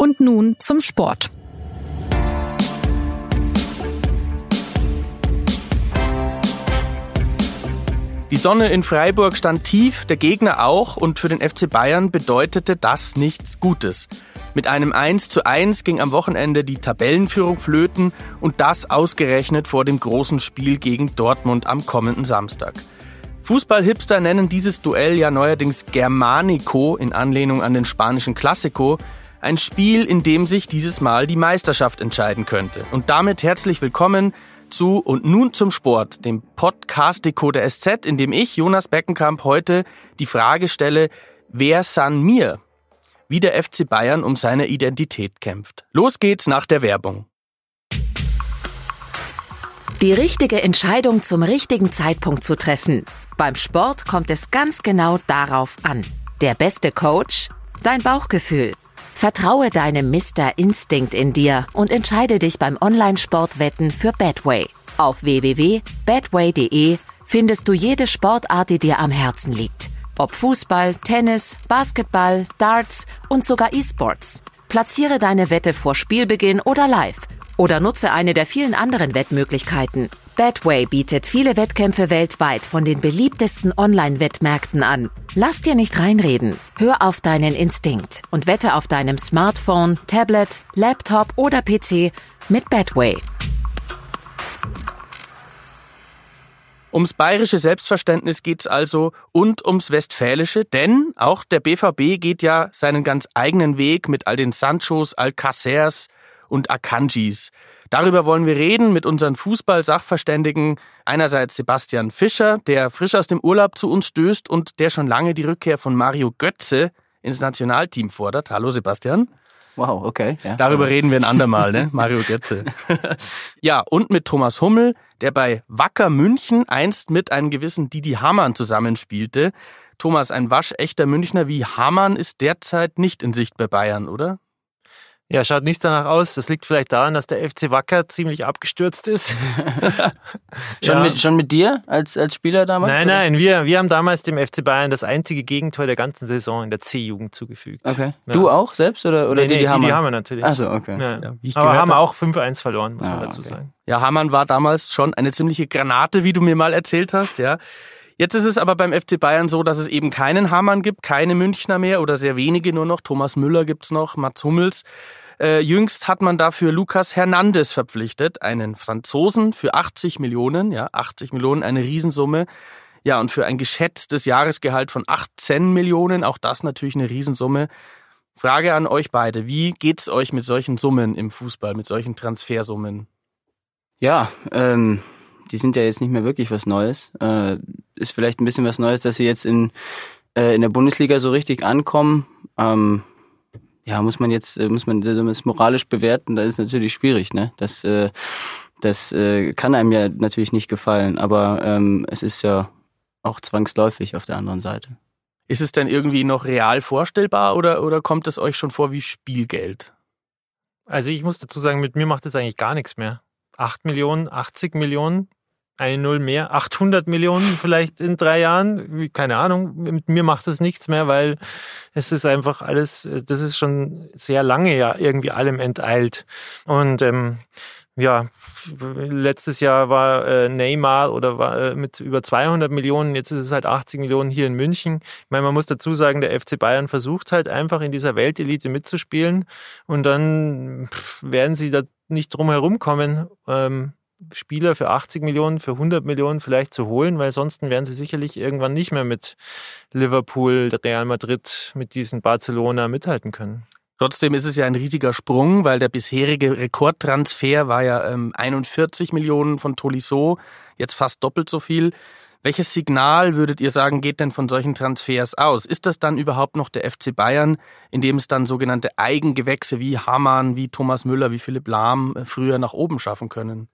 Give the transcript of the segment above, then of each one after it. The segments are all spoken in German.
Und nun zum Sport. Die Sonne in Freiburg stand tief, der Gegner auch und für den FC Bayern bedeutete das nichts Gutes. Mit einem 1 zu 1 ging am Wochenende die Tabellenführung flöten und das ausgerechnet vor dem großen Spiel gegen Dortmund am kommenden Samstag. Fußballhipster nennen dieses Duell ja neuerdings Germanico in Anlehnung an den spanischen Classico, ein Spiel, in dem sich dieses Mal die Meisterschaft entscheiden könnte. Und damit herzlich willkommen zu und nun zum Sport, dem Podcastico der SZ, in dem ich, Jonas Beckenkamp, heute die Frage stelle, wer san mir? Wie der FC Bayern um seine Identität kämpft. Los geht's nach der Werbung. Die richtige Entscheidung zum richtigen Zeitpunkt zu treffen. Beim Sport kommt es ganz genau darauf an. Der beste Coach? Dein Bauchgefühl. Vertraue deinem Mr. Instinct in dir und entscheide dich beim Online-Sportwetten für Betway. Auf www.betway.de findest du jede Sportart, die dir am Herzen liegt. Ob Fußball, Tennis, Basketball, Darts und sogar E-Sports. Platziere deine Wette vor Spielbeginn oder live oder nutze eine der vielen anderen Wettmöglichkeiten. Betway bietet viele Wettkämpfe weltweit von den beliebtesten Online-Wettmärkten an. Lass dir nicht reinreden. Hör auf deinen Instinkt und wette auf deinem Smartphone, Tablet, Laptop oder PC mit Betway. Ums bayerische Selbstverständnis geht's also und ums westfälische, denn auch der BVB geht ja seinen ganz eigenen Weg mit all den Sanchos, Alcacers und Akanjis. Darüber wollen wir reden mit unseren Fußball-Sachverständigen. Einerseits Sebastian Fischer, der frisch aus dem Urlaub zu uns stößt und der schon lange die Rückkehr von Mario Götze ins Nationalteam fordert. Hallo Sebastian. Wow, okay. Ja. Darüber reden wir ein andermal, ne? Mario Götze. ja, und mit Thomas Hummel, der bei Wacker München einst mit einem gewissen Didi Hamann zusammenspielte. Thomas, ein waschechter Münchner wie Hamann ist derzeit nicht in Sicht bei Bayern, oder? Ja, schaut nicht danach aus. Das liegt vielleicht daran, dass der FC Wacker ziemlich abgestürzt ist. schon, ja. mit, schon mit dir als, als Spieler damals? Nein, oder? nein, wir, wir haben damals dem FC Bayern das einzige Gegentor der ganzen Saison in der C-Jugend zugefügt. Okay. Ja. Du auch selbst oder, oder nee, die, die, die Hammer? Die Hammer natürlich. Achso, okay. Ja. Aber haben auch 5-1 verloren, muss ah, man dazu okay. sagen. Ja, Hamann war damals schon eine ziemliche Granate, wie du mir mal erzählt hast, ja. Jetzt ist es aber beim FC Bayern so, dass es eben keinen Hamann gibt, keine Münchner mehr oder sehr wenige nur noch. Thomas Müller gibt's noch, Mats Hummels. Äh, jüngst hat man dafür Lucas Hernandez verpflichtet, einen Franzosen für 80 Millionen, ja, 80 Millionen, eine Riesensumme. Ja, und für ein geschätztes Jahresgehalt von 18 Millionen, auch das natürlich eine Riesensumme. Frage an euch beide, wie geht's euch mit solchen Summen im Fußball, mit solchen Transfersummen? Ja, ähm, die sind ja jetzt nicht mehr wirklich was Neues. Äh, ist vielleicht ein bisschen was Neues, dass sie jetzt in, äh, in der Bundesliga so richtig ankommen. Ähm, ja, muss man jetzt, äh, muss man das moralisch bewerten, da ist natürlich schwierig, ne? Das, äh, das äh, kann einem ja natürlich nicht gefallen, aber ähm, es ist ja auch zwangsläufig auf der anderen Seite. Ist es denn irgendwie noch real vorstellbar oder, oder kommt es euch schon vor wie Spielgeld? Also ich muss dazu sagen, mit mir macht es eigentlich gar nichts mehr. 8 Millionen, 80 Millionen, eine Null mehr, 800 Millionen vielleicht in drei Jahren, keine Ahnung, mit mir macht das nichts mehr, weil es ist einfach alles, das ist schon sehr lange ja irgendwie allem enteilt. Und ähm, ja, letztes Jahr war äh, Neymar oder war äh, mit über 200 Millionen, jetzt ist es halt 80 Millionen hier in München. Ich meine, man muss dazu sagen, der FC Bayern versucht halt einfach in dieser Weltelite mitzuspielen und dann werden sie da nicht drum herum kommen. Ähm, Spieler für 80 Millionen, für 100 Millionen vielleicht zu holen, weil sonst werden sie sicherlich irgendwann nicht mehr mit Liverpool, Real Madrid, mit diesen Barcelona mithalten können. Trotzdem ist es ja ein riesiger Sprung, weil der bisherige Rekordtransfer war ja ähm, 41 Millionen von Tolisso, jetzt fast doppelt so viel. Welches Signal würdet ihr sagen, geht denn von solchen Transfers aus? Ist das dann überhaupt noch der FC Bayern, in dem es dann sogenannte Eigengewächse wie Hamann, wie Thomas Müller, wie Philipp Lahm äh, früher nach oben schaffen können?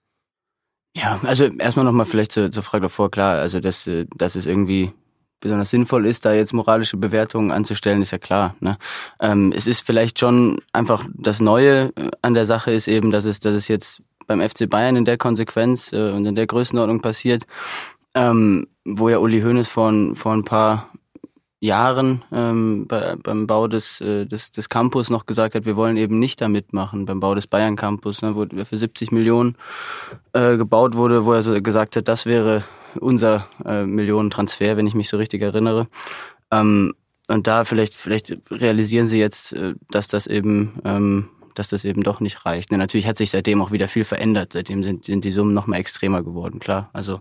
Ja, also erstmal nochmal vielleicht zur, zur Frage davor, klar, also dass, äh, dass es irgendwie besonders sinnvoll ist, da jetzt moralische Bewertungen anzustellen, ist ja klar. Ne? Ähm, es ist vielleicht schon einfach das Neue äh, an der Sache ist eben, dass es, dass es jetzt beim FC Bayern in der Konsequenz äh, und in der Größenordnung passiert, ähm, wo ja Uli Hoeneß vor, vor ein paar Jahren ähm, bei, beim Bau des, äh, des, des Campus noch gesagt hat, wir wollen eben nicht da mitmachen, beim Bau des Bayern Campus, ne, wo für 70 Millionen äh, gebaut wurde, wo er so gesagt hat, das wäre unser äh, Millionentransfer, wenn ich mich so richtig erinnere. Ähm, und da vielleicht, vielleicht realisieren sie jetzt, äh, dass das eben ähm, dass das eben doch nicht reicht. Und natürlich hat sich seitdem auch wieder viel verändert. Seitdem sind, sind die Summen noch mal extremer geworden, klar. Also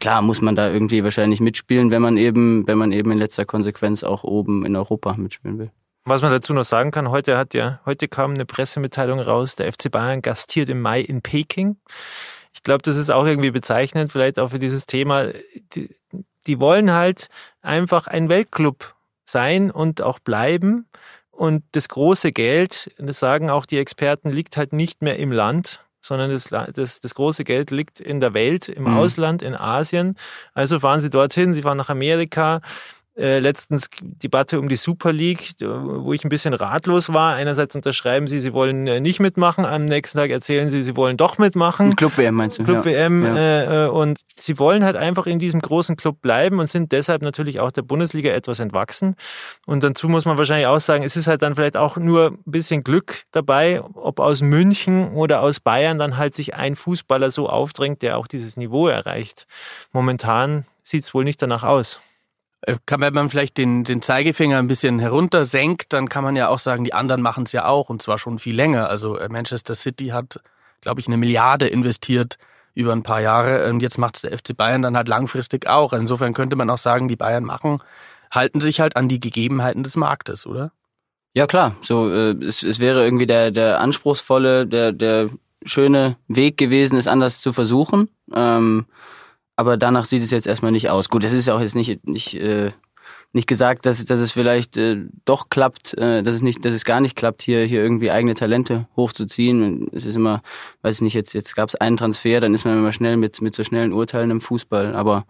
klar muss man da irgendwie wahrscheinlich mitspielen, wenn man eben, wenn man eben in letzter Konsequenz auch oben in Europa mitspielen will. Was man dazu noch sagen kann, heute hat ja, heute kam eine Pressemitteilung raus, der FC Bayern gastiert im Mai in Peking. Ich glaube, das ist auch irgendwie bezeichnend, vielleicht auch für dieses Thema. Die, die wollen halt einfach ein Weltclub sein und auch bleiben. Und das große Geld, das sagen auch die Experten, liegt halt nicht mehr im Land, sondern das, das, das große Geld liegt in der Welt, im mhm. Ausland, in Asien. Also fahren Sie dorthin, Sie fahren nach Amerika, äh, letztens Debatte um die Super League, wo ich ein bisschen ratlos war. Einerseits unterschreiben sie, sie wollen äh, nicht mitmachen, am nächsten Tag erzählen sie, sie wollen doch mitmachen. Club WM meinst du? Club. WM ja. Äh, äh, und sie wollen halt einfach in diesem großen Club bleiben und sind deshalb natürlich auch der Bundesliga etwas entwachsen. Und dazu muss man wahrscheinlich auch sagen, es ist halt dann vielleicht auch nur ein bisschen Glück dabei, ob aus München oder aus Bayern dann halt sich ein Fußballer so aufdrängt, der auch dieses Niveau erreicht. Momentan sieht es wohl nicht danach aus. Äh, kann, wenn man vielleicht den, den Zeigefinger ein bisschen heruntersenkt, dann kann man ja auch sagen, die anderen machen es ja auch und zwar schon viel länger. Also äh, Manchester City hat, glaube ich, eine Milliarde investiert über ein paar Jahre und jetzt macht es der FC Bayern dann halt langfristig auch. Insofern könnte man auch sagen, die Bayern machen, halten sich halt an die Gegebenheiten des Marktes, oder? Ja klar, so äh, es, es wäre irgendwie der der anspruchsvolle, der der schöne Weg gewesen, es anders zu versuchen. Ähm, aber danach sieht es jetzt erstmal nicht aus. Gut, das ist auch jetzt nicht, nicht, äh, nicht gesagt, dass, dass es vielleicht äh, doch klappt, äh, dass es nicht, dass es gar nicht klappt, hier, hier irgendwie eigene Talente hochzuziehen. Es ist immer, weiß ich nicht, jetzt, jetzt gab es einen Transfer, dann ist man immer schnell mit, mit so schnellen Urteilen im Fußball. Aber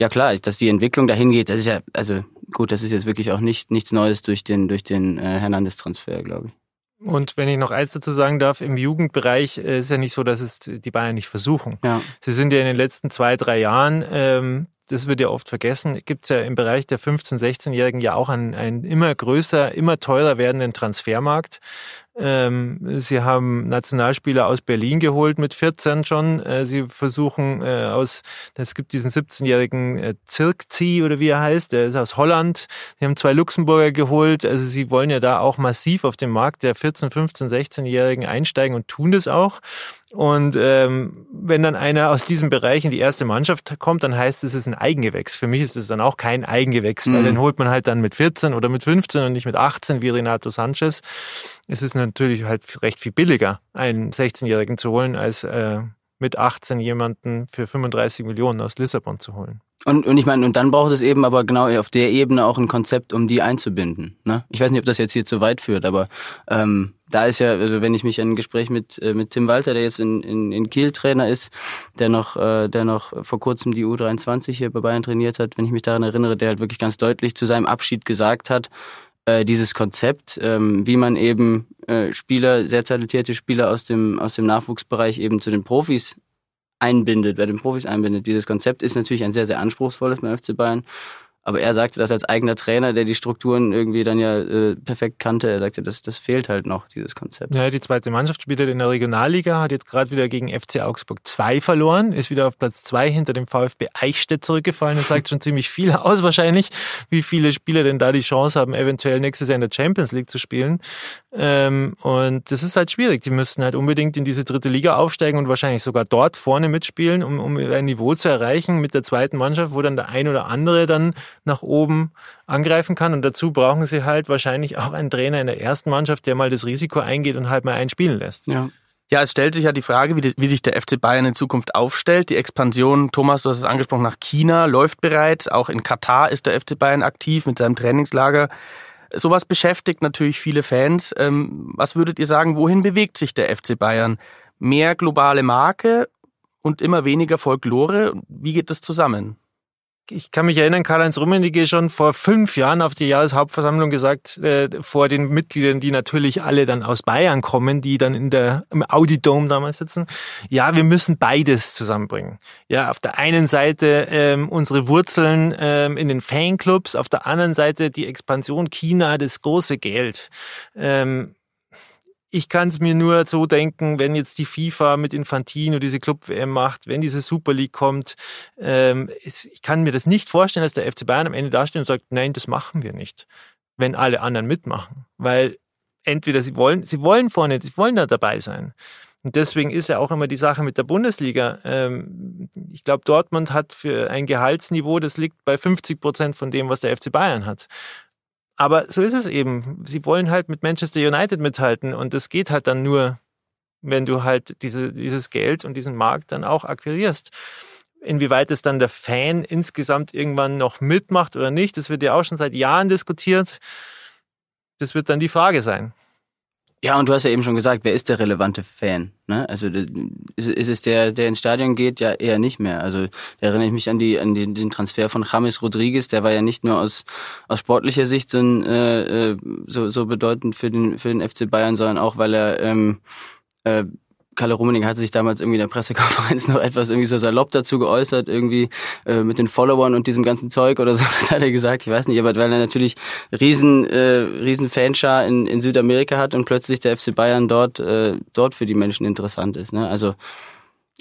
ja klar, dass die Entwicklung dahin geht, das ist ja, also gut, das ist jetzt wirklich auch nicht nichts Neues durch den, durch den äh, Hernandez-Transfer, glaube ich. Und wenn ich noch eins dazu sagen darf, im Jugendbereich äh, ist ja nicht so, dass es die Bayern nicht versuchen. Ja. Sie sind ja in den letzten zwei, drei Jahren, ähm, das wird ja oft vergessen, gibt es ja im Bereich der 15-, 16-Jährigen ja auch einen, einen immer größer, immer teurer werdenden Transfermarkt. Ähm, sie haben Nationalspieler aus Berlin geholt mit 14 schon. Äh, sie versuchen äh, aus, es gibt diesen 17-jährigen äh, Zirkzi oder wie er heißt, der ist aus Holland. Sie haben zwei Luxemburger geholt. Also sie wollen ja da auch massiv auf den Markt der 14, 15, 16-Jährigen einsteigen und tun das auch. Und ähm, wenn dann einer aus diesem Bereich in die erste Mannschaft kommt, dann heißt es, es ist ein Eigengewächs. Für mich ist es dann auch kein Eigengewächs, mhm. weil den holt man halt dann mit 14 oder mit 15 und nicht mit 18 wie Renato Sanchez. Es ist natürlich halt recht viel billiger, einen 16-Jährigen zu holen, als äh, mit 18 jemanden für 35 Millionen aus Lissabon zu holen. Und, und ich meine, und dann braucht es eben aber genau auf der Ebene auch ein Konzept, um die einzubinden. Ne? Ich weiß nicht, ob das jetzt hier zu weit führt, aber ähm, da ist ja, also wenn ich mich an ein Gespräch mit, äh, mit Tim Walter, der jetzt in, in, in Kiel Trainer ist, der noch, äh, der noch vor kurzem die U23 hier bei Bayern trainiert hat, wenn ich mich daran erinnere, der halt wirklich ganz deutlich zu seinem Abschied gesagt hat, äh, dieses Konzept, ähm, wie man eben äh, Spieler, sehr talentierte Spieler aus dem, aus dem Nachwuchsbereich eben zu den Profis einbindet, bei den Profis einbindet. Dieses Konzept ist natürlich ein sehr, sehr anspruchsvolles beim FC Bayern. Aber er sagte das als eigener Trainer, der die Strukturen irgendwie dann ja äh, perfekt kannte. Er sagte, das, das fehlt halt noch, dieses Konzept. Ja, die zweite Mannschaft spielt halt in der Regionalliga, hat jetzt gerade wieder gegen FC Augsburg 2 verloren, ist wieder auf Platz 2 hinter dem VfB Eichstätt zurückgefallen. Das sagt schon ziemlich viel aus wahrscheinlich, wie viele Spieler denn da die Chance haben, eventuell nächstes Jahr in der Champions League zu spielen. Ähm, und das ist halt schwierig. Die müssten halt unbedingt in diese dritte Liga aufsteigen und wahrscheinlich sogar dort vorne mitspielen, um, um ein Niveau zu erreichen mit der zweiten Mannschaft, wo dann der ein oder andere dann nach oben angreifen kann. Und dazu brauchen sie halt wahrscheinlich auch einen Trainer in der ersten Mannschaft, der mal das Risiko eingeht und halt mal einen spielen lässt. Ja. Ja, es stellt sich ja die Frage, wie, die, wie, sich der FC Bayern in Zukunft aufstellt. Die Expansion, Thomas, du hast es angesprochen, nach China läuft bereits. Auch in Katar ist der FC Bayern aktiv mit seinem Trainingslager. Sowas beschäftigt natürlich viele Fans. Ähm, was würdet ihr sagen, wohin bewegt sich der FC Bayern? Mehr globale Marke und immer weniger Folklore? Wie geht das zusammen? Ich kann mich erinnern, Karl-Heinz Rummenigge schon vor fünf Jahren auf die Jahreshauptversammlung gesagt, äh, vor den Mitgliedern, die natürlich alle dann aus Bayern kommen, die dann in der, im Audidome damals sitzen, ja, wir müssen beides zusammenbringen. Ja, auf der einen Seite ähm, unsere Wurzeln ähm, in den Fanclubs, auf der anderen Seite die Expansion China, das große Geld. Ähm, ich kann es mir nur so denken, wenn jetzt die FIFA mit Infantino diese Club-WM macht, wenn diese Super League kommt, ähm, ich kann mir das nicht vorstellen, dass der FC Bayern am Ende dasteht und sagt, nein, das machen wir nicht, wenn alle anderen mitmachen. Weil entweder sie wollen, sie wollen vorne, sie wollen da dabei sein. Und deswegen ist ja auch immer die Sache mit der Bundesliga. Ähm, ich glaube, Dortmund hat für ein Gehaltsniveau, das liegt bei 50 Prozent von dem, was der FC Bayern hat. Aber so ist es eben. Sie wollen halt mit Manchester United mithalten und das geht halt dann nur, wenn du halt diese, dieses Geld und diesen Markt dann auch akquirierst. Inwieweit es dann der Fan insgesamt irgendwann noch mitmacht oder nicht, das wird ja auch schon seit Jahren diskutiert. Das wird dann die Frage sein. Ja, und du hast ja eben schon gesagt, wer ist der relevante Fan? Ne? Also ist, ist es der, der ins Stadion geht? Ja, eher nicht mehr. Also da erinnere ich mich an die an den, den Transfer von James Rodriguez. Der war ja nicht nur aus aus sportlicher Sicht so, äh, so, so bedeutend für den für den FC Bayern, sondern auch weil er ähm, äh, Kalle Rummenigge hatte sich damals irgendwie in der Pressekonferenz noch etwas irgendwie so salopp dazu geäußert, irgendwie äh, mit den Followern und diesem ganzen Zeug oder so, was hat er gesagt, ich weiß nicht, aber weil er natürlich riesen, äh, riesen Fanschar in, in Südamerika hat und plötzlich der FC Bayern dort, äh, dort für die Menschen interessant ist. Ne? Also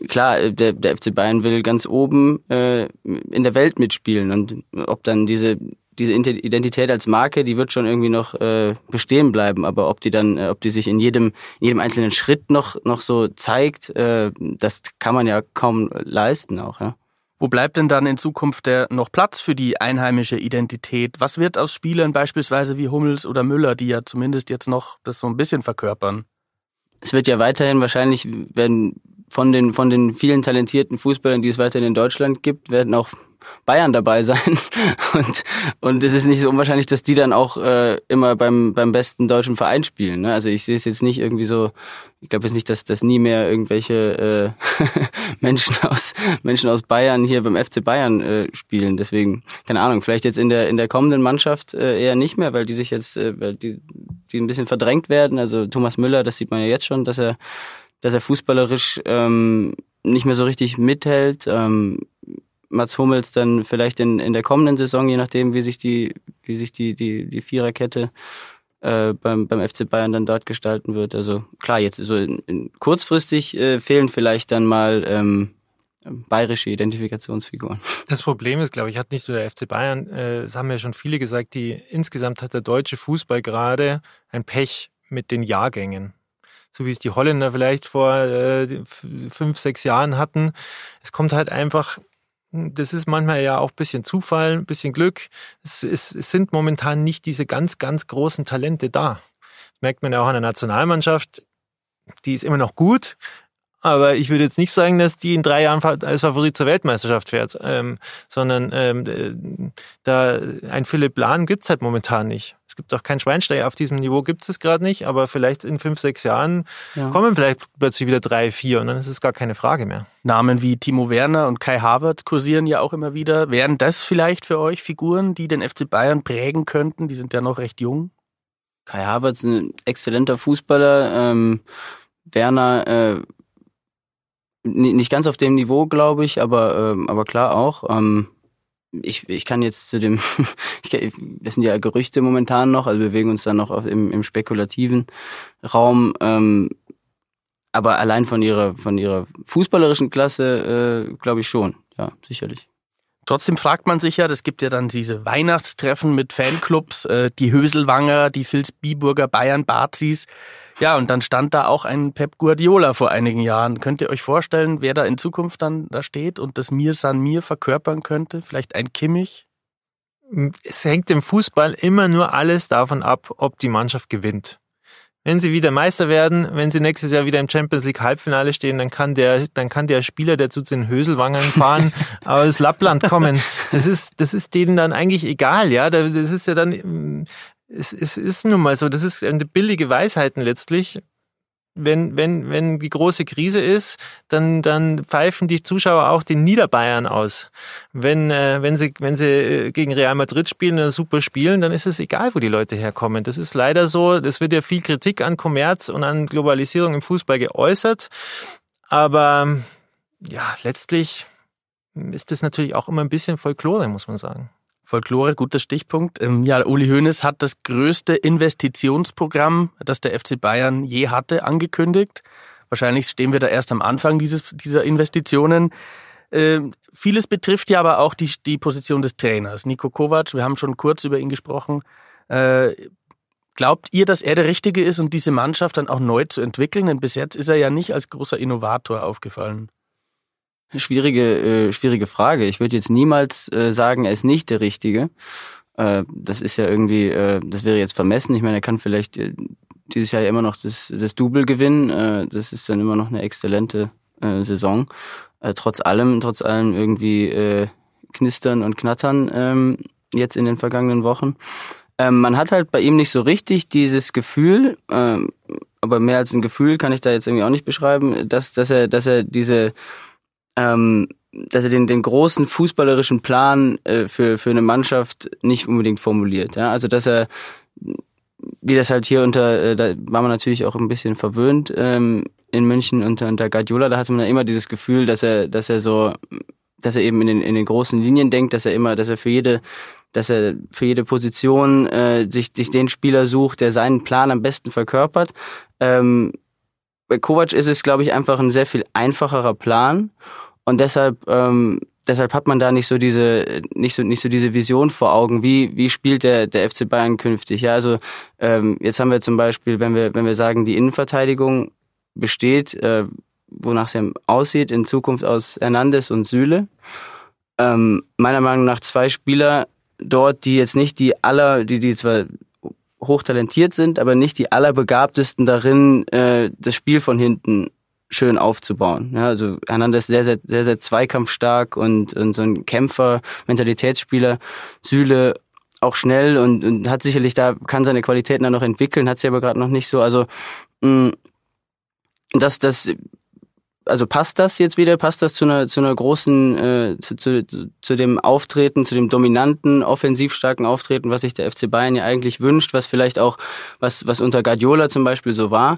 klar, äh, der, der FC Bayern will ganz oben äh, in der Welt mitspielen und ob dann diese diese Identität als Marke, die wird schon irgendwie noch äh, bestehen bleiben, aber ob die dann, äh, ob die sich in jedem, in jedem einzelnen Schritt noch, noch so zeigt, äh, das kann man ja kaum leisten auch, ja. Wo bleibt denn dann in Zukunft der noch Platz für die einheimische Identität? Was wird aus Spielern beispielsweise wie Hummels oder Müller, die ja zumindest jetzt noch das so ein bisschen verkörpern? Es wird ja weiterhin wahrscheinlich werden von den, von den vielen talentierten Fußballern, die es weiterhin in Deutschland gibt, werden auch Bayern dabei sein. Und, und es ist nicht so unwahrscheinlich, dass die dann auch äh, immer beim, beim besten deutschen Verein spielen. Ne? Also ich sehe es jetzt nicht irgendwie so, ich glaube jetzt nicht, dass, dass nie mehr irgendwelche äh, Menschen, aus, Menschen aus Bayern hier beim FC Bayern äh, spielen. Deswegen, keine Ahnung, vielleicht jetzt in der, in der kommenden Mannschaft äh, eher nicht mehr, weil die sich jetzt, äh, weil die, die ein bisschen verdrängt werden. Also Thomas Müller, das sieht man ja jetzt schon, dass er, dass er fußballerisch ähm, nicht mehr so richtig mithält. Ähm, Mats Hummels dann vielleicht in, in der kommenden Saison, je nachdem, wie sich die, wie sich die, die, die Viererkette äh, beim, beim FC Bayern dann dort gestalten wird. Also klar, jetzt so in, in, kurzfristig äh, fehlen vielleicht dann mal ähm, bayerische Identifikationsfiguren. Das Problem ist, glaube ich, hat nicht nur der FC Bayern, äh, es haben ja schon viele gesagt, die insgesamt hat der deutsche Fußball gerade ein Pech mit den Jahrgängen so wie es die Holländer vielleicht vor äh, fünf, sechs Jahren hatten. Es kommt halt einfach das ist manchmal ja auch ein bisschen Zufall, ein bisschen Glück. Es, es, es sind momentan nicht diese ganz, ganz großen Talente da. Das merkt man ja auch an der Nationalmannschaft. Die ist immer noch gut, aber ich würde jetzt nicht sagen, dass die in drei Jahren als Favorit zur Weltmeisterschaft fährt, ähm, sondern ähm, da ein Philipp Lahn gibt's halt momentan nicht. Es gibt auch keinen Schweinsteiger auf diesem Niveau, gibt es gerade nicht, aber vielleicht in fünf, sechs Jahren ja. kommen vielleicht plötzlich wieder drei, vier und dann ist es gar keine Frage mehr. Namen wie Timo Werner und Kai Havertz kursieren ja auch immer wieder. Wären das vielleicht für euch Figuren, die den FC Bayern prägen könnten? Die sind ja noch recht jung. Kai Havertz ein exzellenter Fußballer. Ähm, Werner äh, nicht ganz auf dem Niveau, glaube ich, aber, ähm, aber klar auch. Ähm, ich, ich kann jetzt zu dem, kann, das sind ja Gerüchte momentan noch, also bewegen uns dann noch auf, im, im spekulativen Raum. Ähm, aber allein von ihrer, von ihrer fußballerischen Klasse, äh, glaube ich schon, ja, sicherlich. Trotzdem fragt man sich ja, das gibt ja dann diese Weihnachtstreffen mit Fanclubs, äh, die Höselwanger, die Filz-Biburger Bayern Bazis. Ja, und dann stand da auch ein Pep Guardiola vor einigen Jahren. Könnt ihr euch vorstellen, wer da in Zukunft dann da steht und das Mir San Mir verkörpern könnte? Vielleicht ein Kimmich? Es hängt im Fußball immer nur alles davon ab, ob die Mannschaft gewinnt. Wenn sie wieder Meister werden, wenn sie nächstes Jahr wieder im Champions League Halbfinale stehen, dann kann der, dann kann der Spieler, der zu den Höselwangern fahren, aus Lappland kommen. Das ist, das ist denen dann eigentlich egal, ja. Das ist ja dann, es, es ist nun mal so, das ist eine billige Weisheiten letztlich. Wenn, wenn, wenn die große Krise ist, dann, dann pfeifen die Zuschauer auch den Niederbayern aus. Wenn, äh, wenn, sie, wenn sie äh, gegen Real Madrid spielen und super spielen, dann ist es egal, wo die Leute herkommen. Das ist leider so. Es wird ja viel Kritik an Kommerz und an Globalisierung im Fußball geäußert. Aber ja, letztlich ist das natürlich auch immer ein bisschen Folklore, muss man sagen. Folklore, guter Stichpunkt. Ähm, ja, Uli Hoeneß hat das größte Investitionsprogramm, das der FC Bayern je hatte, angekündigt. Wahrscheinlich stehen wir da erst am Anfang dieses, dieser Investitionen. Ähm, vieles betrifft ja aber auch die, die Position des Trainers. Nico Kovac, wir haben schon kurz über ihn gesprochen. Äh, glaubt ihr, dass er der Richtige ist, um diese Mannschaft dann auch neu zu entwickeln? Denn bis jetzt ist er ja nicht als großer Innovator aufgefallen. Schwierige, äh, schwierige Frage. Ich würde jetzt niemals äh, sagen, er ist nicht der Richtige. Äh, das ist ja irgendwie, äh, das wäre jetzt vermessen. Ich meine, er kann vielleicht äh, dieses Jahr ja immer noch das, das Double gewinnen. Äh, das ist dann immer noch eine exzellente äh, Saison. Äh, trotz allem, trotz allem irgendwie äh, knistern und knattern ähm, jetzt in den vergangenen Wochen. Ähm, man hat halt bei ihm nicht so richtig dieses Gefühl, ähm, aber mehr als ein Gefühl kann ich da jetzt irgendwie auch nicht beschreiben, dass, dass er, dass er diese ähm, dass er den, den großen fußballerischen Plan äh, für, für eine Mannschaft nicht unbedingt formuliert. Ja? Also dass er, wie das halt hier unter, äh, da war man natürlich auch ein bisschen verwöhnt ähm, in München unter, unter Guardiola, da hatte man ja immer dieses Gefühl, dass er, dass er so, dass er eben in den, in den großen Linien denkt, dass er immer, dass er für jede dass er für jede Position äh, sich, sich den Spieler sucht, der seinen Plan am besten verkörpert. Ähm, bei Kovac ist es, glaube ich, einfach ein sehr viel einfacherer Plan und deshalb, ähm, deshalb hat man da nicht so diese, nicht so, nicht so diese Vision vor Augen, wie, wie spielt der, der FC Bayern künftig. Ja, also ähm, jetzt haben wir zum Beispiel, wenn wir, wenn wir sagen, die Innenverteidigung besteht, äh, wonach sie aussieht, in Zukunft aus Hernandez und Süle. Ähm, meiner Meinung nach zwei Spieler dort, die jetzt nicht die aller, die, die zwar hochtalentiert sind, aber nicht die allerbegabtesten darin, äh, das Spiel von hinten schön aufzubauen. Ja, also Hernandez sehr, sehr, sehr, sehr zweikampfstark und, und so ein Kämpfer, Mentalitätsspieler. Süle auch schnell und, und hat sicherlich da, kann seine Qualitäten dann noch entwickeln, hat sie aber gerade noch nicht so. Also mh, mm, das, das, also passt das jetzt wieder? Passt das zu einer, zu einer großen, äh, zu, zu, zu dem Auftreten, zu dem dominanten, offensiv starken Auftreten, was sich der FC Bayern ja eigentlich wünscht, was vielleicht auch, was, was unter Guardiola zum Beispiel so war?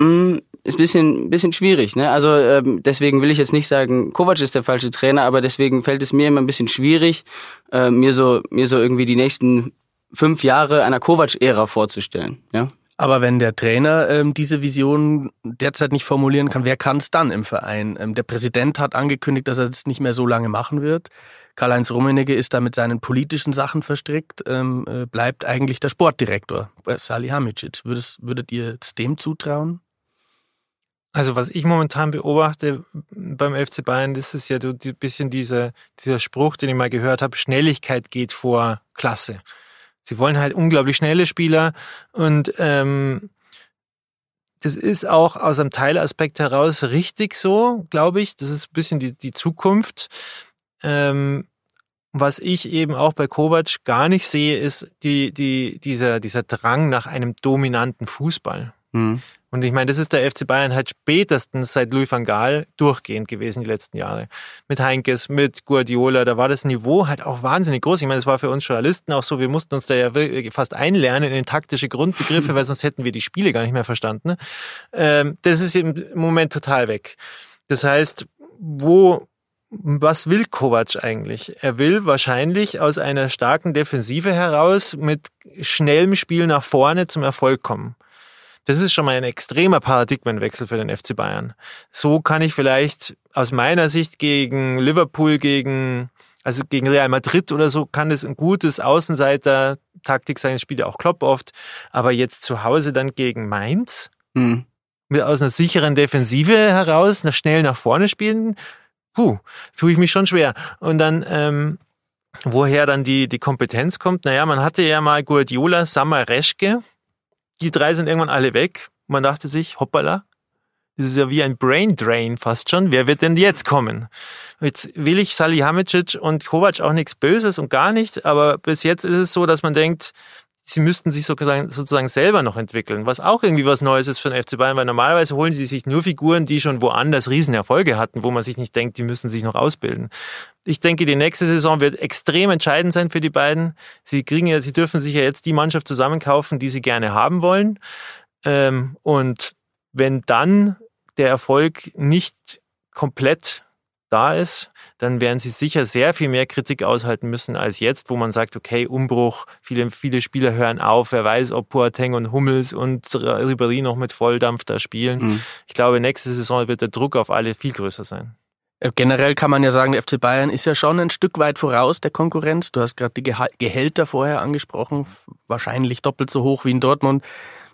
Mh, mm, ist bisschen, bisschen schwierig. Ne? Also ähm, deswegen will ich jetzt nicht sagen, Kovac ist der falsche Trainer, aber deswegen fällt es mir immer ein bisschen schwierig, äh, mir so mir so irgendwie die nächsten fünf Jahre einer Kovac-Ära vorzustellen. Ja. Aber wenn der Trainer ähm, diese Vision derzeit nicht formulieren kann, wer kann es dann im Verein? Ähm, der Präsident hat angekündigt, dass er das nicht mehr so lange machen wird. Karl-Heinz Rummenigge ist da mit seinen politischen Sachen verstrickt, ähm, äh, bleibt eigentlich der Sportdirektor, äh, Salihamidzic. Würdet, würdet ihr es dem zutrauen? Also was ich momentan beobachte beim FC Bayern, das ist ja ein bisschen dieser, dieser Spruch, den ich mal gehört habe, Schnelligkeit geht vor Klasse. Sie wollen halt unglaublich schnelle Spieler und ähm, das ist auch aus einem Teilaspekt heraus richtig so, glaube ich. Das ist ein bisschen die, die Zukunft. Ähm, was ich eben auch bei Kovac gar nicht sehe, ist die, die, dieser, dieser Drang nach einem dominanten Fußball. Mhm. Und ich meine, das ist der FC Bayern halt spätestens seit Louis van Gaal durchgehend gewesen die letzten Jahre. Mit Heinkes, mit Guardiola, da war das Niveau halt auch wahnsinnig groß. Ich meine, das war für uns Journalisten auch so, wir mussten uns da ja fast einlernen in taktische Grundbegriffe, weil sonst hätten wir die Spiele gar nicht mehr verstanden. Ähm, das ist im Moment total weg. Das heißt, wo was will Kovac eigentlich? Er will wahrscheinlich aus einer starken Defensive heraus mit schnellem Spiel nach vorne zum Erfolg kommen. Das ist schon mal ein extremer Paradigmenwechsel für den FC Bayern. So kann ich vielleicht aus meiner Sicht gegen Liverpool, gegen, also gegen Real Madrid oder so, kann es ein gutes Außenseiter-Taktik sein, spielt ja auch Klopp oft. Aber jetzt zu Hause dann gegen Mainz, mhm. mit aus einer sicheren Defensive heraus, nach schnell nach vorne spielen, puh, tue ich mich schon schwer. Und dann, ähm, woher dann die, die Kompetenz kommt, naja, man hatte ja mal Guardiola, Sammer, Reschke, die drei sind irgendwann alle weg. Man dachte sich, hoppala, das ist ja wie ein Brain Drain fast schon. Wer wird denn jetzt kommen? Jetzt will ich Salihamidzic und Kovac auch nichts Böses und gar nicht, aber bis jetzt ist es so, dass man denkt, sie müssten sich sozusagen, sozusagen selber noch entwickeln, was auch irgendwie was Neues ist für den FC Bayern, weil normalerweise holen sie sich nur Figuren, die schon woanders Riesenerfolge hatten, wo man sich nicht denkt, die müssen sich noch ausbilden. Ich denke, die nächste Saison wird extrem entscheidend sein für die beiden. Sie kriegen ja, sie dürfen sich ja jetzt die Mannschaft zusammenkaufen, die sie gerne haben wollen. Ähm, und wenn dann der Erfolg nicht komplett da ist, dann werden sie sicher sehr viel mehr Kritik aushalten müssen als jetzt, wo man sagt, okay, Umbruch, viele, viele Spieler hören auf, wer weiß, ob Boateng und Hummels und Ribéry noch mit Volldampf da spielen. Mhm. Ich glaube, nächste Saison wird der Druck auf alle viel größer sein. Äh, generell kann man ja sagen, der FC Bayern ist ja schon ein Stück weit voraus der Konkurrenz. Du hast gerade die Gehälter vorher angesprochen, wahrscheinlich doppelt so hoch wie in Dortmund.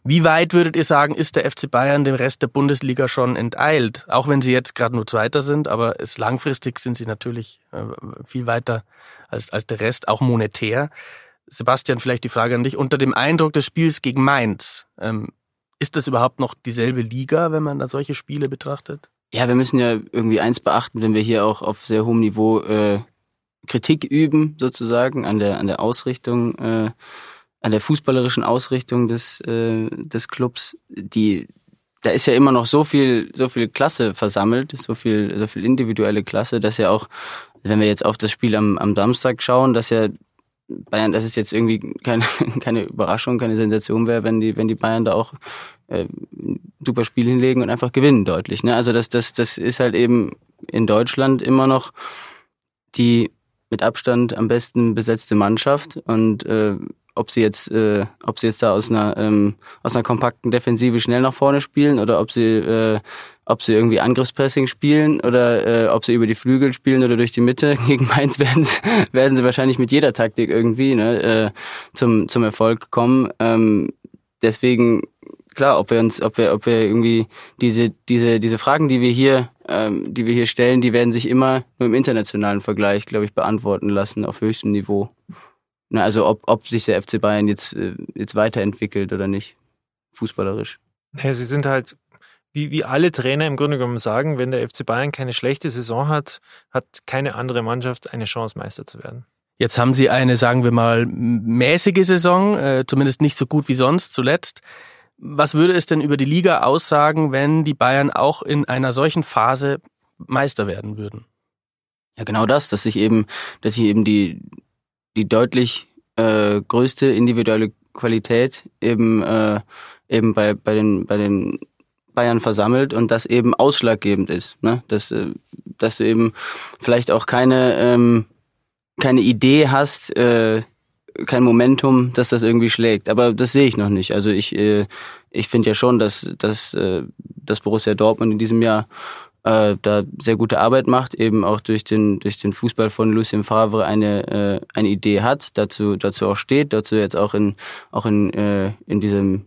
Wie weit würdet ihr sagen, ist der FC Bayern dem Rest der Bundesliga schon enteilt? Auch wenn sie jetzt gerade nur Zweiter sind, aber es, langfristig sind sie natürlich äh, viel weiter als, als der Rest, auch monetär. Sebastian, vielleicht die Frage an dich. Unter dem Eindruck des Spiels gegen Mainz, ähm, ist das überhaupt noch dieselbe Liga, wenn man da solche Spiele betrachtet? Ja, wir müssen ja irgendwie eins beachten, wenn wir hier auch auf sehr hohem Niveau äh, Kritik üben, sozusagen, an der, an der Ausrichtung äh, an der fußballerischen Ausrichtung des, äh, des Clubs, die, da ist ja immer noch so viel, so viel Klasse versammelt, so viel, so viel individuelle Klasse, dass ja auch, wenn wir jetzt auf das Spiel am, am Samstag schauen, dass ja Bayern, das ist jetzt irgendwie keine, keine Überraschung, keine Sensation wäre, wenn die, wenn die Bayern da auch äh, super Spiel hinlegen und einfach gewinnen deutlich. Ne? Also das, das, das ist halt eben in Deutschland immer noch die mit Abstand am besten besetzte Mannschaft und äh, ob sie jetzt, äh, ob sie jetzt da aus einer ähm, aus einer kompakten Defensive schnell nach vorne spielen oder ob sie äh, ob sie irgendwie Angriffspressing spielen oder äh, ob sie über die Flügel spielen oder durch die Mitte. Gegen Mainz werden sie, werden sie wahrscheinlich mit jeder Taktik irgendwie ne, äh, zum zum Erfolg kommen. Ähm, deswegen klar, ob wir uns, ob wir, ob wir irgendwie diese diese diese Fragen, die wir hier ähm, die wir hier stellen, die werden sich immer nur im internationalen Vergleich, glaube ich, beantworten lassen auf höchstem Niveau. Na, also ob, ob sich der FC Bayern jetzt, äh, jetzt weiterentwickelt oder nicht, fußballerisch. Ja, sie sind halt, wie, wie alle Trainer im Grunde genommen sagen, wenn der FC Bayern keine schlechte Saison hat, hat keine andere Mannschaft eine Chance, Meister zu werden. Jetzt haben sie eine, sagen wir mal, mäßige Saison, äh, zumindest nicht so gut wie sonst zuletzt. Was würde es denn über die Liga aussagen, wenn die Bayern auch in einer solchen Phase Meister werden würden? Ja, genau das, dass sich eben, dass sich eben die, die deutlich äh, größte individuelle Qualität eben äh, eben bei bei den bei den Bayern versammelt und das eben ausschlaggebend ist, ne? Dass äh, dass du eben vielleicht auch keine ähm, keine Idee hast, äh, kein Momentum, dass das irgendwie schlägt. Aber das sehe ich noch nicht. Also ich äh, ich finde ja schon, dass dass äh, dass Borussia Dortmund in diesem Jahr äh, da sehr gute Arbeit macht, eben auch durch den, durch den Fußball von Lucien Favre eine, äh, eine Idee hat, dazu, dazu auch steht, dazu jetzt auch in, auch in, äh, in diesem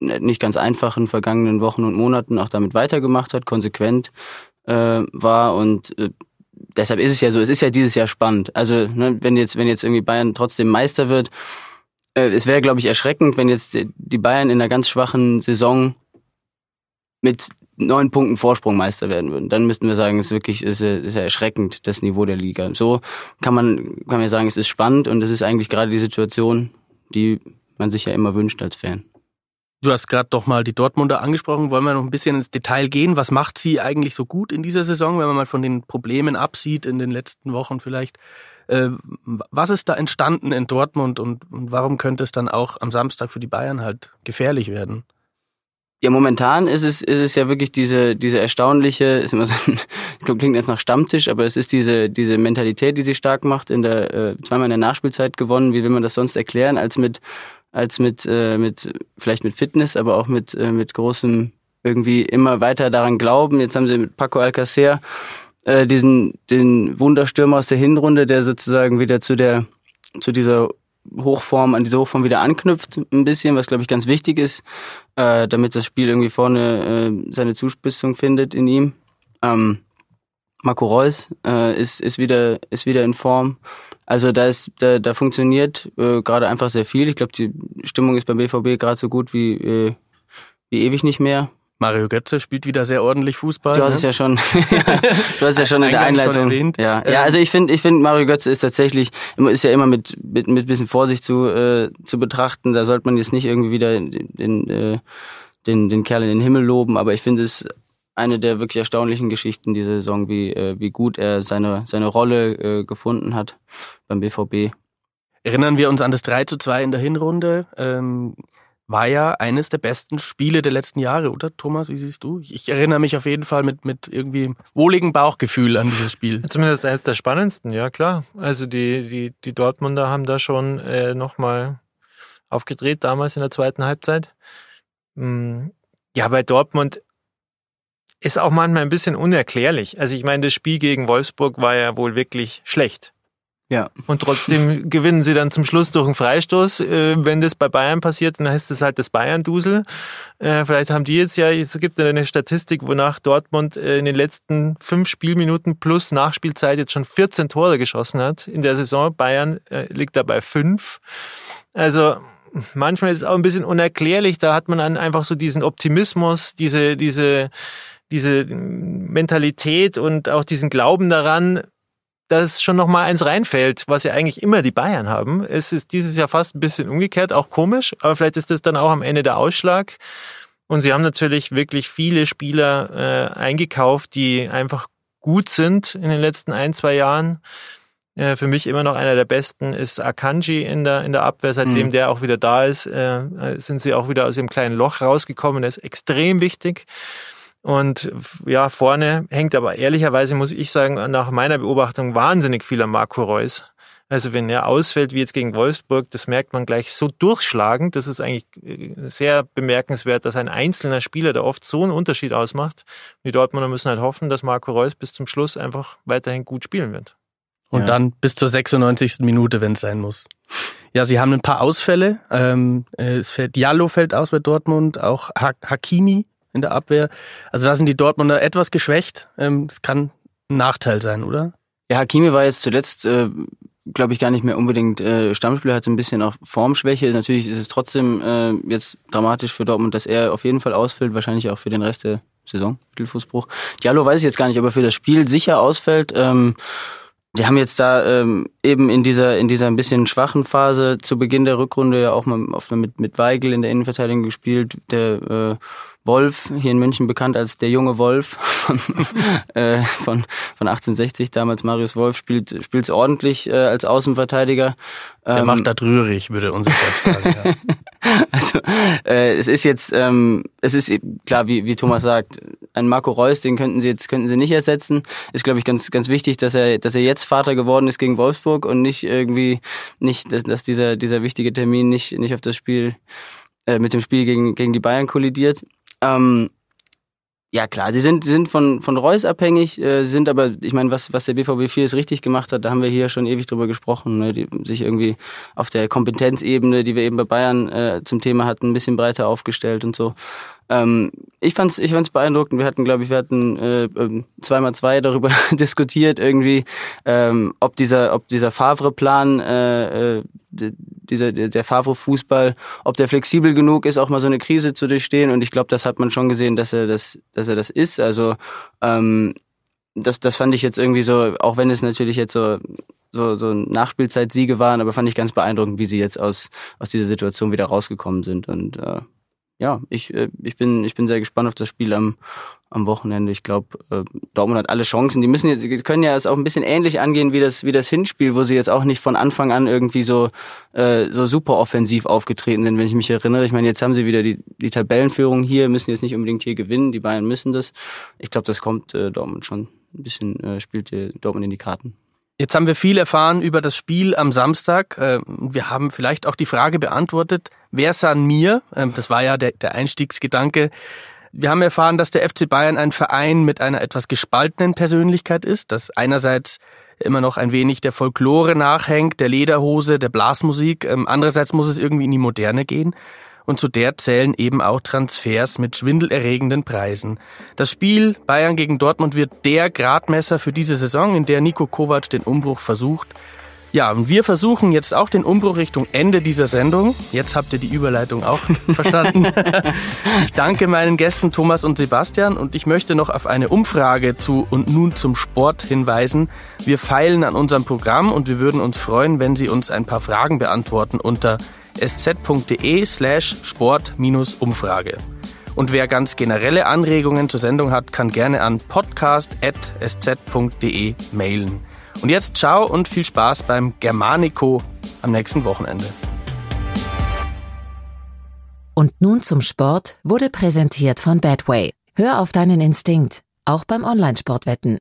nicht ganz einfachen vergangenen Wochen und Monaten auch damit weitergemacht hat, konsequent äh, war und äh, deshalb ist es ja so, es ist ja dieses Jahr spannend. Also ne, wenn jetzt wenn jetzt irgendwie Bayern trotzdem Meister wird, äh, es wäre glaube ich erschreckend, wenn jetzt die Bayern in einer ganz schwachen Saison mit neun Punkten Vorsprung Meister werden würden, dann müssten wir sagen, es ist wirklich ist, ist erschreckend, das Niveau der Liga. So kann man, kann man sagen, es ist spannend und es ist eigentlich gerade die Situation, die man sich ja immer wünscht als Fan. Du hast gerade doch mal die Dortmunder angesprochen. Wollen wir noch ein bisschen ins Detail gehen? Was macht sie eigentlich so gut in dieser Saison, wenn man mal von den Problemen absieht in den letzten Wochen vielleicht? Äh, was ist da entstanden in Dortmund und, und warum könnte es dann auch am Samstag für die Bayern halt gefährlich werden? Ja, momentan ist es, ist es ja wirklich diese, diese erstaunliche, ist immer so, klingt jetzt nach Stammtisch, aber es ist diese, diese Mentalität, die sie stark macht, in der, äh, zweimal in der Nachspielzeit gewonnen. Wie will man das sonst erklären, als mit, als mit, äh, mit, vielleicht mit Fitness, aber auch mit, äh, mit großem, irgendwie immer weiter daran glauben. Jetzt haben sie mit Paco Alcacer, äh, diesen, den Wunderstürmer aus der Hinrunde, der sozusagen wieder zu der, zu dieser Hochform, an diese Hochform wieder anknüpft, ein bisschen, was glaube ich ganz wichtig ist, äh, damit das Spiel irgendwie vorne äh, seine Zuspitzung findet in ihm. Ähm, Marco Reus äh, ist, ist, wieder, ist wieder in Form. Also da ist, da, da funktioniert äh, gerade einfach sehr viel. Ich glaube, die Stimmung ist beim BVB gerade so gut wie, äh, wie ewig nicht mehr. Mario Götze spielt wieder sehr ordentlich Fußball. Du hast ne? es ja schon, du hast ja schon in der Einleitung. erwähnt. Ja, ja, also ich finde, ich finde Mario Götze ist tatsächlich, ist ja immer mit mit mit bisschen Vorsicht zu äh, zu betrachten. Da sollte man jetzt nicht irgendwie wieder den den, äh, den, den Kerl in den Himmel loben, aber ich finde es eine der wirklich erstaunlichen Geschichten dieser Saison, wie äh, wie gut er seine seine Rolle äh, gefunden hat beim BVB. Erinnern wir uns an das 3 zu 2 in der Hinrunde. Ähm, war ja eines der besten Spiele der letzten Jahre, oder Thomas? Wie siehst du? Ich erinnere mich auf jeden Fall mit, mit irgendwie wohligem Bauchgefühl an dieses Spiel. Zumindest eines der spannendsten, ja klar. Also die, die, die Dortmunder haben da schon äh, nochmal aufgedreht, damals in der zweiten Halbzeit. Hm, ja, bei Dortmund ist auch manchmal ein bisschen unerklärlich. Also ich meine, das Spiel gegen Wolfsburg war ja wohl wirklich schlecht. Ja. Und trotzdem gewinnen sie dann zum Schluss durch einen Freistoß. Äh, wenn das bei Bayern passiert, dann heißt das halt das Bayern-Dusel. Äh, vielleicht haben die jetzt ja, es gibt eine Statistik, wonach Dortmund äh, in den letzten fünf Spielminuten plus Nachspielzeit jetzt schon 14 Tore geschossen hat in der Saison. Bayern liegt da bei fünf. Also manchmal ist es auch ein bisschen unerklärlich. Da hat man dann einfach so diesen Optimismus, diese, diese, diese Mentalität und auch diesen Glauben daran, dass schon noch mal eins reinfällt, was ja eigentlich immer die Bayern haben. Es ist dieses Jahr fast ein bisschen umgekehrt, auch komisch, aber vielleicht ist das dann auch am Ende der Ausschlag. Und sie haben natürlich wirklich viele Spieler äh, eingekauft, die einfach gut sind in den letzten ein, zwei Jahren. Äh, für mich immer noch einer der besten ist Akanji in der, in der Abwehr. Seitdem mhm. der auch wieder da ist, äh, sind sie auch wieder aus ihrem kleinen Loch rausgekommen. Der ist extrem wichtig. Und ja, vorne hängt aber ehrlicherweise, muss ich sagen, nach meiner Beobachtung wahnsinnig viel an Marco Reus. Also wenn er ausfällt, wie jetzt gegen Wolfsburg, das merkt man gleich so durchschlagend. Das ist eigentlich äh, sehr bemerkenswert, dass ein einzelner Spieler da oft so einen Unterschied ausmacht. Die Dortmunder müssen halt hoffen, dass Marco Reus bis zum Schluss einfach weiterhin gut spielen wird. Und ja. dann bis zur 96. Minute, wenn es sein muss. Ja, sie haben ein paar Ausfälle. Ähm, es fällt Diallo fällt aus bei Dortmund, auch Hakimi in der Abwehr. Also da sind die Dortmunder etwas geschwächt. Ähm, das kann ein Nachteil sein, oder? Ja, Hakimi war jetzt zuletzt, äh, glaube ich, gar nicht mehr unbedingt äh, Stammspieler, hatte ein bisschen auch Formschwäche. Natürlich ist es trotzdem äh, jetzt dramatisch für Dortmund, dass er auf jeden Fall ausfällt, wahrscheinlich auch für den Rest der Saison, Mittelfußbruch. Diallo weiß ich jetzt gar nicht, aber für das Spiel sicher ausfällt. Ähm, die haben jetzt da ähm, eben in dieser in dieser ein bisschen schwachen Phase zu Beginn der Rückrunde ja auch mal oft mit mit Weigel in der Innenverteidigung gespielt, der äh, Wolf, hier in München bekannt als der junge Wolf von, äh, von, von 1860, damals Marius Wolf, spielt spielt's ordentlich äh, als Außenverteidiger. Der ähm, macht das rührig, würde unser Chef sagen. Ja. also äh, es ist jetzt, ähm, es ist klar, wie, wie Thomas sagt, ein Marco Reus, den könnten sie jetzt könnten sie nicht ersetzen. Ist glaube ich ganz ganz wichtig, dass er dass er jetzt Vater geworden ist gegen Wolfsburg und nicht irgendwie nicht, dass, dass dieser dieser wichtige Termin nicht nicht auf das Spiel äh, mit dem Spiel gegen gegen die Bayern kollidiert. Ähm, ja klar, sie sind, sie sind von, von Reus abhängig, äh, sind aber, ich meine, was, was der BVB vieles richtig gemacht hat, da haben wir hier schon ewig drüber gesprochen, ne, die sich irgendwie auf der Kompetenzebene, die wir eben bei Bayern äh, zum Thema hatten, ein bisschen breiter aufgestellt und so. Ähm, ich fand's, ich fand's beeindruckend. Wir hatten, glaube ich, wir hatten äh, ähm, zweimal zwei darüber diskutiert irgendwie, ähm, ob dieser, ob dieser Favre-Plan, äh, äh, dieser der Favre-Fußball, ob der flexibel genug ist, auch mal so eine Krise zu durchstehen. Und ich glaube, das hat man schon gesehen, dass er das, dass er das ist. Also ähm, das, das fand ich jetzt irgendwie so, auch wenn es natürlich jetzt so so, so Nachspielzeit-Siege waren, aber fand ich ganz beeindruckend, wie sie jetzt aus, aus dieser Situation wieder rausgekommen sind. Und äh, ja, ich, äh, ich, bin, ich bin sehr gespannt auf das Spiel am, am Wochenende. Ich glaube, äh, Dortmund hat alle Chancen. Die müssen jetzt, die können ja es auch ein bisschen ähnlich angehen wie das, wie das Hinspiel, wo sie jetzt auch nicht von Anfang an irgendwie so, äh, so super offensiv aufgetreten sind, wenn ich mich erinnere. Ich meine, jetzt haben sie wieder die, die Tabellenführung hier, müssen jetzt nicht unbedingt hier gewinnen. Die Bayern müssen das. Ich glaube, das kommt äh, Dortmund schon ein bisschen, äh, spielt äh, Dortmund in die Karten. Jetzt haben wir viel erfahren über das Spiel am Samstag. Äh, wir haben vielleicht auch die Frage beantwortet, wer san mir? Ähm, das war ja der, der Einstiegsgedanke. Wir haben erfahren, dass der FC Bayern ein Verein mit einer etwas gespaltenen Persönlichkeit ist, dass einerseits immer noch ein wenig der Folklore nachhängt, der Lederhose, der Blasmusik, ähm, andererseits muss es irgendwie in die Moderne gehen und zu der zählen eben auch Transfers mit schwindelerregenden Preisen. Das Spiel Bayern gegen Dortmund wird der Gradmesser für diese Saison, in der Nico Kovac den Umbruch versucht. Ja, und wir versuchen jetzt auch den Umbruch Richtung Ende dieser Sendung. Jetzt habt ihr die Überleitung auch verstanden. Ich danke meinen Gästen Thomas und Sebastian und ich möchte noch auf eine Umfrage zu und nun zum Sport hinweisen. Wir feilen an unserem Programm und wir würden uns freuen, wenn Sie uns ein paar Fragen beantworten unter sz.de slash sport-umfrage. Und wer ganz generelle Anregungen zur Sendung hat, kann gerne an podcast.sz.de mailen. Und jetzt ciao und viel Spaß beim Germanico am nächsten Wochenende. Und nun zum Sport wurde präsentiert von Badway. Hör auf deinen Instinkt, auch beim Online-Sportwetten.